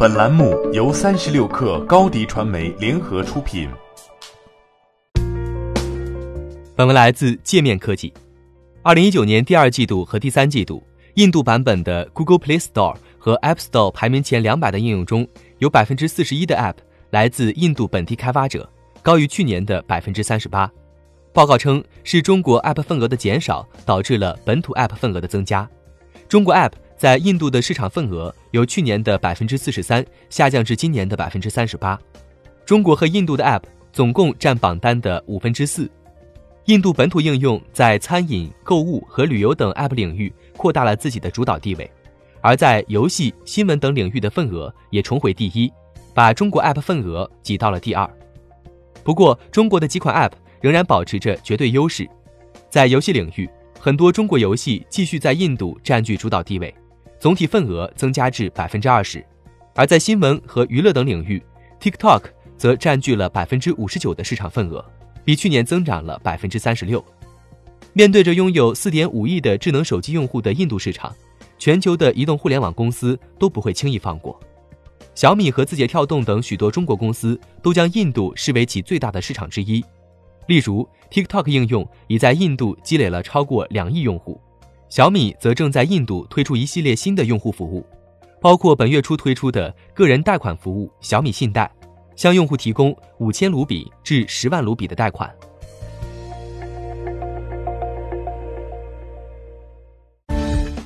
本栏目由三十六氪高低传媒联合出品。本文来自界面科技。二零一九年第二季度和第三季度，印度版本的 Google Play Store 和 App Store 排名前两百的应用中，有百分之四十一的 App 来自印度本地开发者，高于去年的百分之三十八。报告称，是中国 App 份额的减少导致了本土 App 份额的增加。中国 App 在印度的市场份额由去年的百分之四十三下降至今年的百分之三十八。中国和印度的 App 总共占榜单的五分之四。印度本土应用在餐饮、购物和旅游等 App 领域扩大了自己的主导地位，而在游戏、新闻等领域的份额也重回第一，把中国 App 份额挤到了第二。不过，中国的几款 App。仍然保持着绝对优势，在游戏领域，很多中国游戏继续在印度占据主导地位，总体份额增加至百分之二十；而在新闻和娱乐等领域，TikTok 则占据了百分之五十九的市场份额，比去年增长了百分之三十六。面对着拥有四点五亿的智能手机用户的印度市场，全球的移动互联网公司都不会轻易放过。小米和字节跳动等许多中国公司都将印度视为其最大的市场之一。例如，TikTok 应用已在印度积累了超过两亿用户，小米则正在印度推出一系列新的用户服务，包括本月初推出的个人贷款服务小米信贷，向用户提供五千卢比至十万卢比的贷款。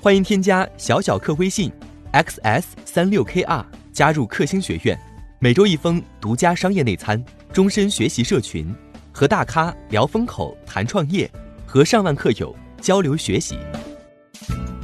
欢迎添加小小客微信，xs 三六 kr，加入克星学院，每周一封独家商业内参，终身学习社群。和大咖聊风口、谈创业，和上万客友交流学习。